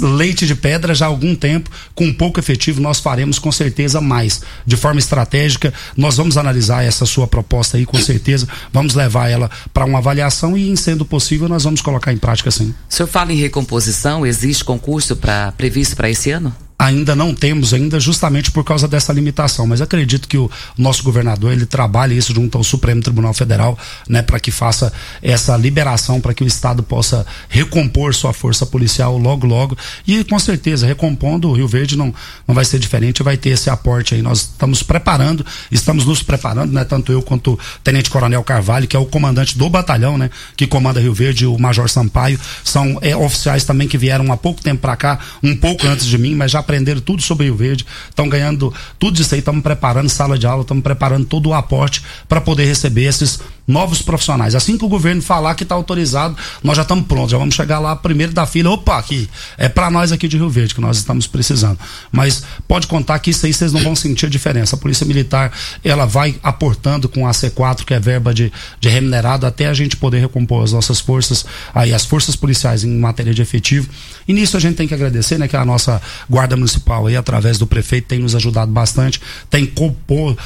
leite de pedra já há algum tempo, com pouco efetivo, nós faremos com certeza mais. De forma estratégica, nós vamos analisar essa sua proposta aí, com certeza, vamos levar ela para uma avaliação e, em sendo possível, nós vamos colocar em prática sim. O senhor fala em recomposição, existe concurso pra, previsto para esse ano? Ainda não temos ainda justamente por causa dessa limitação, mas acredito que o nosso governador ele trabalhe isso junto ao Supremo Tribunal Federal, né, para que faça essa liberação para que o estado possa recompor sua força policial logo logo. E com certeza recompondo o Rio Verde não não vai ser diferente, vai ter esse aporte aí. Nós estamos preparando, estamos nos preparando, né, tanto eu quanto o Tenente Coronel Carvalho, que é o comandante do batalhão, né, que comanda Rio Verde, o Major Sampaio, são é, oficiais também que vieram há pouco tempo para cá, um pouco antes de mim, mas já aprenderam tudo sobre Rio Verde, estão ganhando tudo isso aí, estamos preparando sala de aula, estamos preparando todo o aporte para poder receber esses novos profissionais. Assim que o governo falar que está autorizado, nós já estamos prontos, já vamos chegar lá primeiro da fila. Opa, aqui é para nós aqui de Rio Verde que nós estamos precisando. Mas pode contar que isso aí vocês não vão sentir a diferença. A Polícia Militar ela vai aportando com a C4, que é verba de, de remunerado, até a gente poder recompor as nossas forças, aí as forças policiais em matéria de efetivo. E nisso a gente tem que agradecer, né, que a nossa guarda municipal aí através do prefeito tem nos ajudado bastante, tem compor,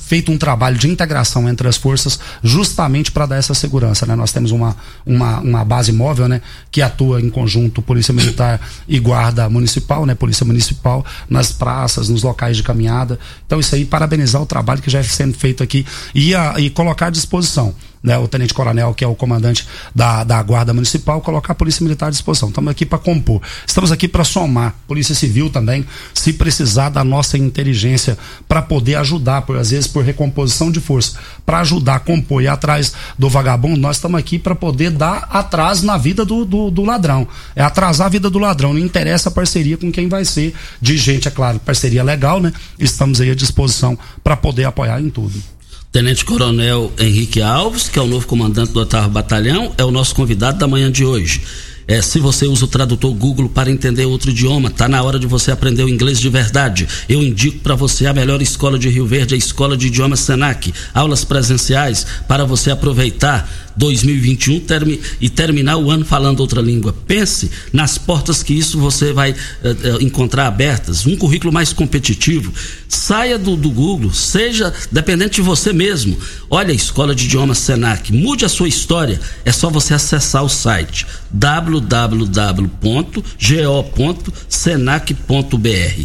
feito um trabalho de integração entre as forças justamente para dar essa segurança. Né? Nós temos uma, uma, uma base móvel né? que atua em conjunto Polícia Militar e Guarda Municipal, né? Polícia Municipal, nas praças, nos locais de caminhada. Então, isso aí, parabenizar o trabalho que já é sendo feito aqui e, a, e colocar à disposição né, o Tenente Coronel, que é o comandante da, da Guarda Municipal, colocar a Polícia Militar à disposição. Estamos aqui para compor. Estamos aqui para somar. Polícia Civil também, se precisar da nossa inteligência para poder ajudar, por às vezes por recomposição de força, para ajudar a compor e atrás do vagabundo, nós estamos aqui para poder dar atraso na vida do, do, do, ladrão. É atrasar a vida do ladrão. Não interessa a parceria com quem vai ser. De gente, é claro, parceria legal, né? Estamos aí à disposição para poder apoiar em tudo. Tenente Coronel Henrique Alves, que é o novo comandante do 8 Batalhão, é o nosso convidado da manhã de hoje. É, se você usa o tradutor Google para entender outro idioma, tá na hora de você aprender o inglês de verdade. Eu indico para você a melhor escola de Rio Verde, a Escola de Idiomas Senac. Aulas presenciais para você aproveitar 2021 termi, e terminar o ano falando outra língua. Pense nas portas que isso você vai uh, uh, encontrar abertas. Um currículo mais competitivo. Saia do, do Google, seja dependente de você mesmo. Olha a Escola de Idiomas Senac, mude a sua história. É só você acessar o site www.go.senac.br.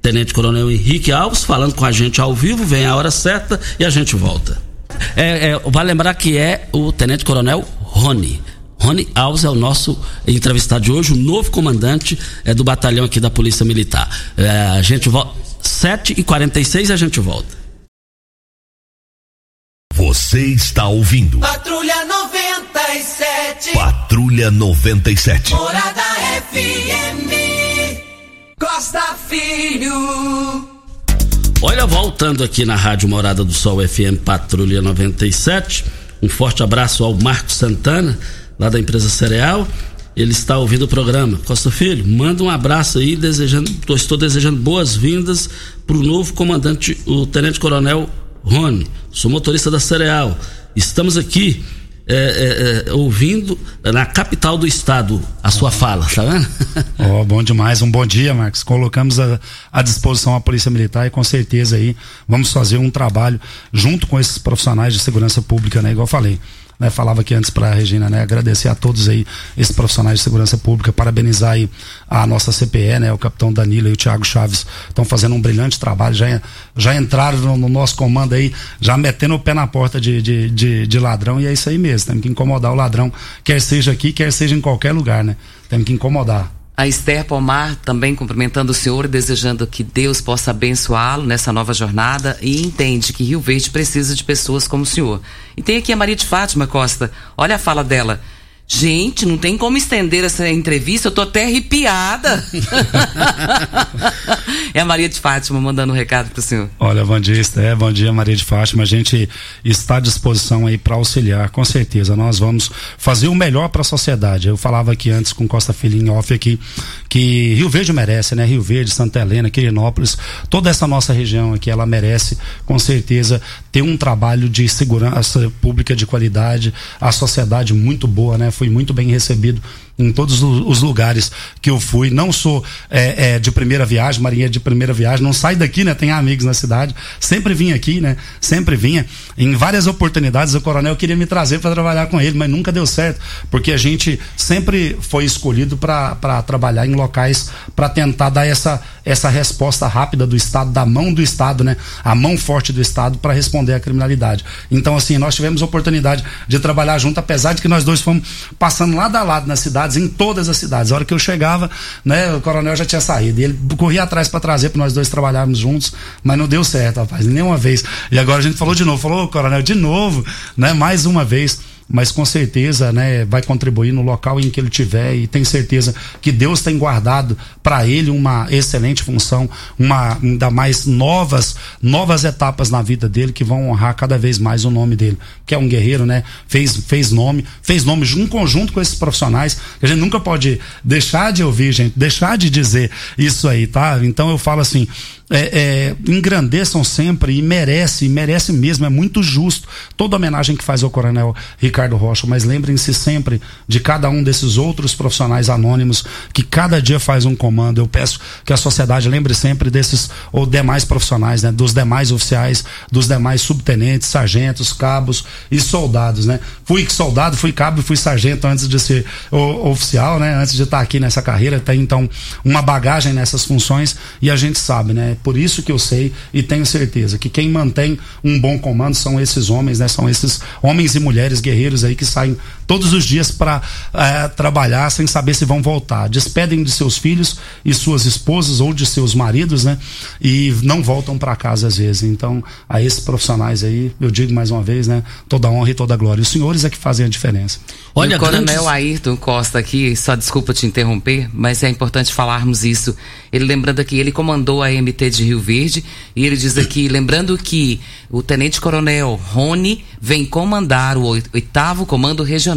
Tenente Coronel Henrique Alves falando com a gente ao vivo, vem a hora certa e a gente volta. É, é, vale lembrar que é o Tenente Coronel Rony. Rony Alves é o nosso entrevistado de hoje, o novo comandante é, do batalhão aqui da Polícia Militar. É, a gente volta. 7h46 a gente volta. Você está ouvindo. Patrulha 97. Patrulha 97. Morada FM. Costa Filho. Olha, voltando aqui na Rádio Morada do Sol FM Patrulha 97. Um forte abraço ao Marcos Santana, lá da empresa Cereal. Ele está ouvindo o programa. Costa Filho, manda um abraço aí, desejando, estou desejando boas-vindas para o novo comandante, o Tenente Coronel Rony. Sou motorista da Cereal. Estamos aqui é, é, é, ouvindo na capital do estado a sua fala, tá vendo? oh, bom demais, um bom dia, Marcos. Colocamos à disposição a Polícia Militar e com certeza aí vamos fazer um trabalho junto com esses profissionais de segurança pública, né? Igual eu falei né, falava aqui antes para a Regina, né, agradecer a todos aí, esses profissionais de segurança pública, parabenizar aí a nossa CPE, né, o capitão Danilo e o Thiago Chaves estão fazendo um brilhante trabalho, já, já entraram no, no, nosso comando aí, já metendo o pé na porta de, de, de, de ladrão e é isso aí mesmo, temos que incomodar o ladrão, quer seja aqui, quer seja em qualquer lugar, né, temos que incomodar. A Esther Pomar também cumprimentando o senhor, desejando que Deus possa abençoá-lo nessa nova jornada e entende que Rio Verde precisa de pessoas como o senhor. E tem aqui a Maria de Fátima Costa. Olha a fala dela. Gente, não tem como estender essa entrevista, eu tô até arrepiada. é a Maria de Fátima mandando um recado pro senhor. Olha, bom dia, Esté, bom dia, Maria de Fátima. A gente está à disposição aí para auxiliar, com certeza. Nós vamos fazer o melhor para a sociedade. Eu falava aqui antes com Costa Filhinho off aqui que Rio Verde merece, né? Rio Verde, Santa Helena, Quirinópolis, toda essa nossa região aqui, ela merece, com certeza, ter um trabalho de segurança pública de qualidade, a sociedade muito boa, né? Fui muito bem recebido em todos os lugares que eu fui. Não sou é, é, de primeira viagem, Marinha de primeira viagem, não sai daqui, né? Tem amigos na cidade. Sempre vim aqui, né? Sempre vinha. Em várias oportunidades o coronel queria me trazer para trabalhar com ele, mas nunca deu certo, porque a gente sempre foi escolhido para trabalhar em locais para tentar dar essa, essa resposta rápida do Estado, da mão do Estado, né? A mão forte do Estado para responder à criminalidade. Então, assim, nós tivemos oportunidade de trabalhar junto, apesar de que nós dois fomos passando lado a lado na cidade cidades, em todas as cidades. A hora que eu chegava, né, o coronel já tinha saído. E ele corria atrás para trazer para nós dois trabalharmos juntos, mas não deu certo, rapaz, nenhuma vez. E agora a gente falou de novo, falou, coronel, de novo, né, mais uma vez mas com certeza, né, vai contribuir no local em que ele tiver e tem certeza que Deus tem guardado para ele uma excelente função, uma ainda mais novas, novas etapas na vida dele que vão honrar cada vez mais o nome dele, que é um guerreiro, né? Fez fez nome, fez nome em conjunto com esses profissionais, que a gente nunca pode deixar de ouvir, gente, deixar de dizer isso aí, tá? Então eu falo assim, é, é, engrandeçam sempre e merece, merece mesmo, é muito justo toda homenagem que faz ao Coronel Ricardo Rocha, mas lembrem-se sempre de cada um desses outros profissionais anônimos que cada dia faz um comando. Eu peço que a sociedade lembre sempre desses ou demais profissionais, né, dos demais oficiais, dos demais subtenentes, sargentos, cabos e soldados, né? Fui soldado, fui cabo e fui sargento antes de ser o, oficial, né? Antes de estar aqui nessa carreira, tem então uma bagagem nessas funções e a gente sabe, né? Por isso que eu sei e tenho certeza que quem mantém um bom comando são esses homens, né? São esses homens e mulheres guerreiros aí que saem todos os dias para é, trabalhar sem saber se vão voltar. Despedem de seus filhos e suas esposas ou de seus maridos, né? E não voltam para casa às vezes. Então, a esses profissionais aí, eu digo mais uma vez, né? Toda honra e toda glória. Os senhores é que fazem a diferença. Olha, e o Coronel grandes... Ayrton Costa aqui, só desculpa te interromper, mas é importante falarmos isso. Ele lembrando aqui, ele comandou a MT de Rio Verde e ele diz aqui, lembrando que o Tenente Coronel Rony vem comandar o oitavo Comando Regional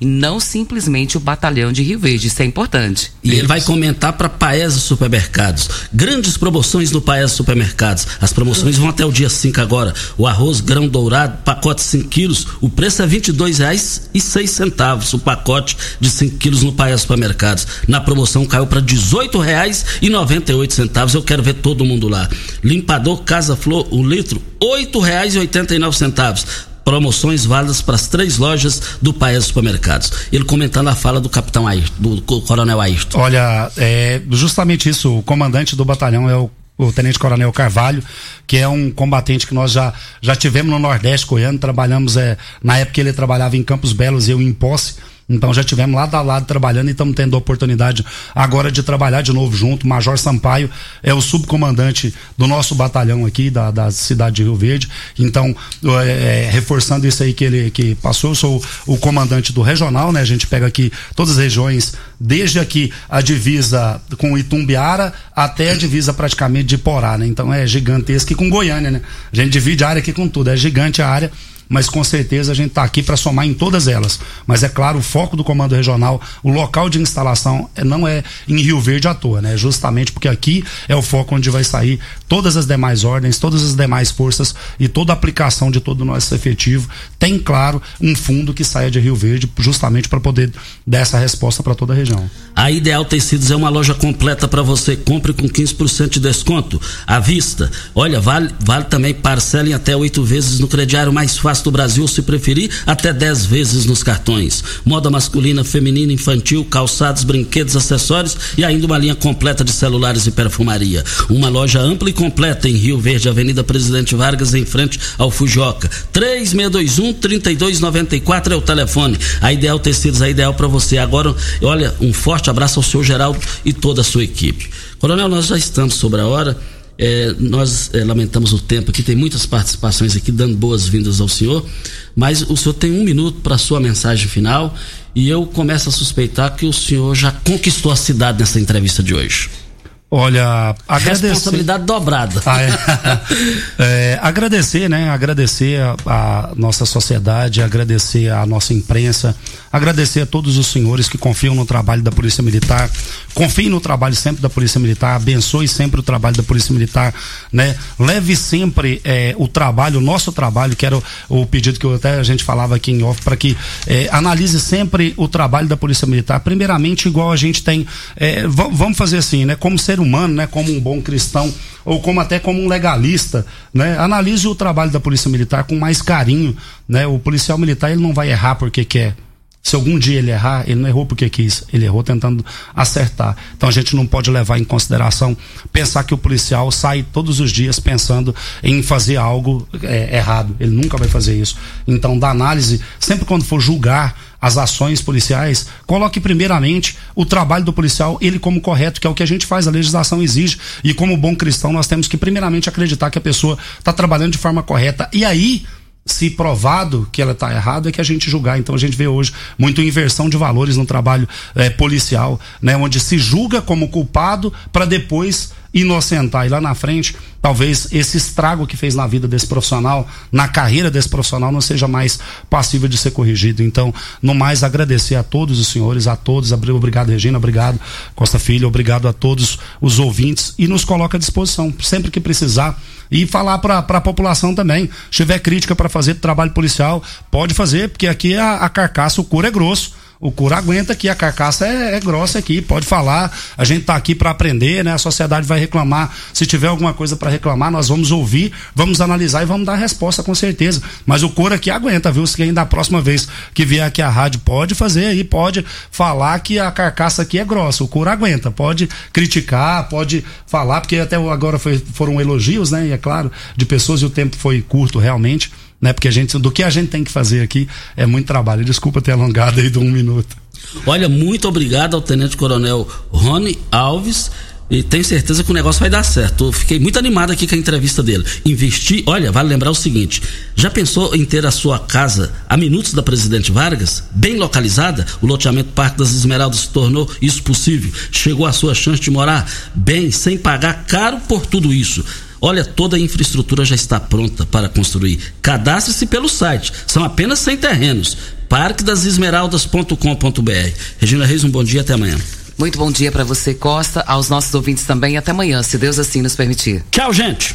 e não simplesmente o Batalhão de Rio Verde. Isso é importante. E ele vai comentar para Paese Supermercados. Grandes promoções no Paese Supermercados. As promoções vão até o dia 5 agora. O arroz grão dourado, pacote 5 quilos, o preço é R$ 22,06 o pacote de 5 quilos no Paese Supermercados. Na promoção caiu para R$ 18,98. Eu quero ver todo mundo lá. Limpador Casa Flor, o litro, R$ 8,89 promoções válidas para as três lojas do Paes Supermercados. Ele comentando a fala do capitão Ayrton, do coronel Ayrton. Olha, é justamente isso, o comandante do batalhão é o o Tenente Coronel Carvalho, que é um combatente que nós já, já tivemos no Nordeste Goiano, trabalhamos, é, na época ele trabalhava em Campos Belos e eu em Posse, então já tivemos lado a lado trabalhando e estamos tendo a oportunidade agora de trabalhar de novo junto. Major Sampaio é o subcomandante do nosso batalhão aqui da, da cidade de Rio Verde. Então, é, é, reforçando isso aí que ele que passou, eu sou o comandante do regional, né? A gente pega aqui todas as regiões, desde aqui a divisa com Itumbiara até a divisa praticamente de Porá, né? Então é gigantesca e com Goiânia, né? A gente divide a área aqui com tudo, é gigante a área mas com certeza a gente está aqui para somar em todas elas. Mas é claro, o foco do comando regional, o local de instalação é, não é em Rio Verde à toa, né? Justamente porque aqui é o foco onde vai sair todas as demais ordens, todas as demais forças e toda a aplicação de todo o nosso efetivo. Tem, claro, um fundo que saia de Rio Verde justamente para poder dar essa resposta para toda a região. A Ideal Tecidos é uma loja completa para você. Compre com 15% de desconto à vista. Olha, vale, vale também parcelem até oito vezes no crediário mais fácil do Brasil, se preferir, até 10 vezes nos cartões. Moda masculina, feminina, infantil, calçados, brinquedos, acessórios e ainda uma linha completa de celulares e perfumaria. Uma loja ampla e completa em Rio Verde, Avenida Presidente Vargas, em frente ao Fujoca. 3621 3294 é o telefone. A Ideal Tecidos, a ideal para você. Agora, olha, um forte abraço ao senhor Geraldo e toda a sua equipe. Coronel, nós já estamos sobre a hora. É, nós é, lamentamos o tempo aqui, tem muitas participações aqui dando boas-vindas ao senhor, mas o senhor tem um minuto para sua mensagem final e eu começo a suspeitar que o senhor já conquistou a cidade nessa entrevista de hoje. Olha, agradecer. Responsabilidade dobrada. Ah, é. é, agradecer, né? Agradecer a, a, nossa sociedade, agradecer a nossa imprensa, agradecer a todos os senhores que confiam no trabalho da Polícia Militar, confiem no trabalho sempre da Polícia Militar, abençoe sempre o trabalho da Polícia Militar, né? Leve sempre é, o trabalho, o nosso trabalho, que era o, o, pedido que até a gente falava aqui em off, para que é, analise sempre o trabalho da Polícia Militar. Primeiramente, igual a gente tem. É, vamos fazer assim, né? Como ser ser humano, né, como um bom cristão ou como até como um legalista, né, analise o trabalho da Polícia Militar com mais carinho, né? O policial militar ele não vai errar porque quer. Se algum dia ele errar, ele não errou porque quis, ele errou tentando acertar. Então a gente não pode levar em consideração pensar que o policial sai todos os dias pensando em fazer algo é, errado. Ele nunca vai fazer isso. Então, da análise, sempre quando for julgar as ações policiais, coloque primeiramente o trabalho do policial, ele como correto, que é o que a gente faz, a legislação exige. E como bom cristão, nós temos que primeiramente acreditar que a pessoa está trabalhando de forma correta. E aí se provado que ela está errada, é que a gente julgar. Então a gente vê hoje muito inversão de valores no trabalho é, policial, né? Onde se julga como culpado para depois inocentar. E lá na frente, talvez esse estrago que fez na vida desse profissional, na carreira desse profissional, não seja mais passível de ser corrigido. Então, no mais, agradecer a todos os senhores, a todos. Obrigado, Regina. Obrigado, Costa Filho. Obrigado a todos os ouvintes. E nos coloca à disposição, sempre que precisar. E falar para a população também. Se tiver crítica para fazer trabalho policial, pode fazer, porque aqui a, a carcaça, o couro é grosso o couro aguenta aqui, a carcaça é, é grossa aqui, pode falar. A gente está aqui para aprender, né? A sociedade vai reclamar. Se tiver alguma coisa para reclamar, nós vamos ouvir, vamos analisar e vamos dar resposta com certeza. Mas o couro aqui aguenta, viu? Se ainda a próxima vez que vier aqui a rádio pode fazer aí, pode falar que a carcaça aqui é grossa. O couro aguenta, pode criticar, pode falar, porque até agora foi, foram elogios, né? E é claro, de pessoas e o tempo foi curto realmente né? Porque a gente, do que a gente tem que fazer aqui é muito trabalho. Desculpa ter alongado aí de um minuto. Olha, muito obrigado ao Tenente Coronel Rony Alves. E tenho certeza que o negócio vai dar certo. Eu fiquei muito animado aqui com a entrevista dele. Investir, olha, vale lembrar o seguinte: já pensou em ter a sua casa a minutos da Presidente Vargas? Bem localizada? O loteamento Parque das Esmeraldas se tornou isso possível. Chegou a sua chance de morar bem, sem pagar caro por tudo isso. Olha, toda a infraestrutura já está pronta para construir. Cadastre-se pelo site. São apenas 100 terrenos. parquedasesmeraldas.com.br. Regina Reis, um bom dia até amanhã. Muito bom dia para você, Costa, aos nossos ouvintes também. Até amanhã, se Deus assim nos permitir. Tchau, gente.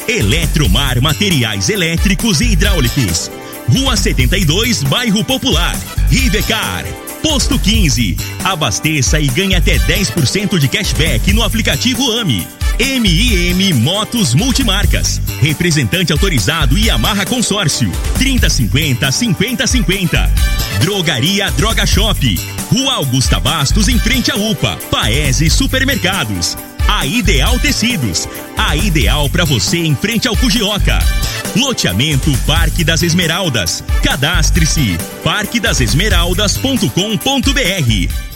Eletromar Materiais Elétricos e Hidráulicos. Rua 72, Bairro Popular. Rivecar. Posto 15. Abasteça e ganhe até 10% de cashback no aplicativo AMI. MIM Motos Multimarcas. Representante autorizado e amarra consórcio. 3050 5050. Drogaria Droga Shop. Rua Augusta Bastos em frente à UPA. Paese Supermercados. A Ideal Tecidos. A ideal para você em frente ao Fujioka. Loteamento Parque das Esmeraldas. Cadastre-se parquedasesmeraldas.com.br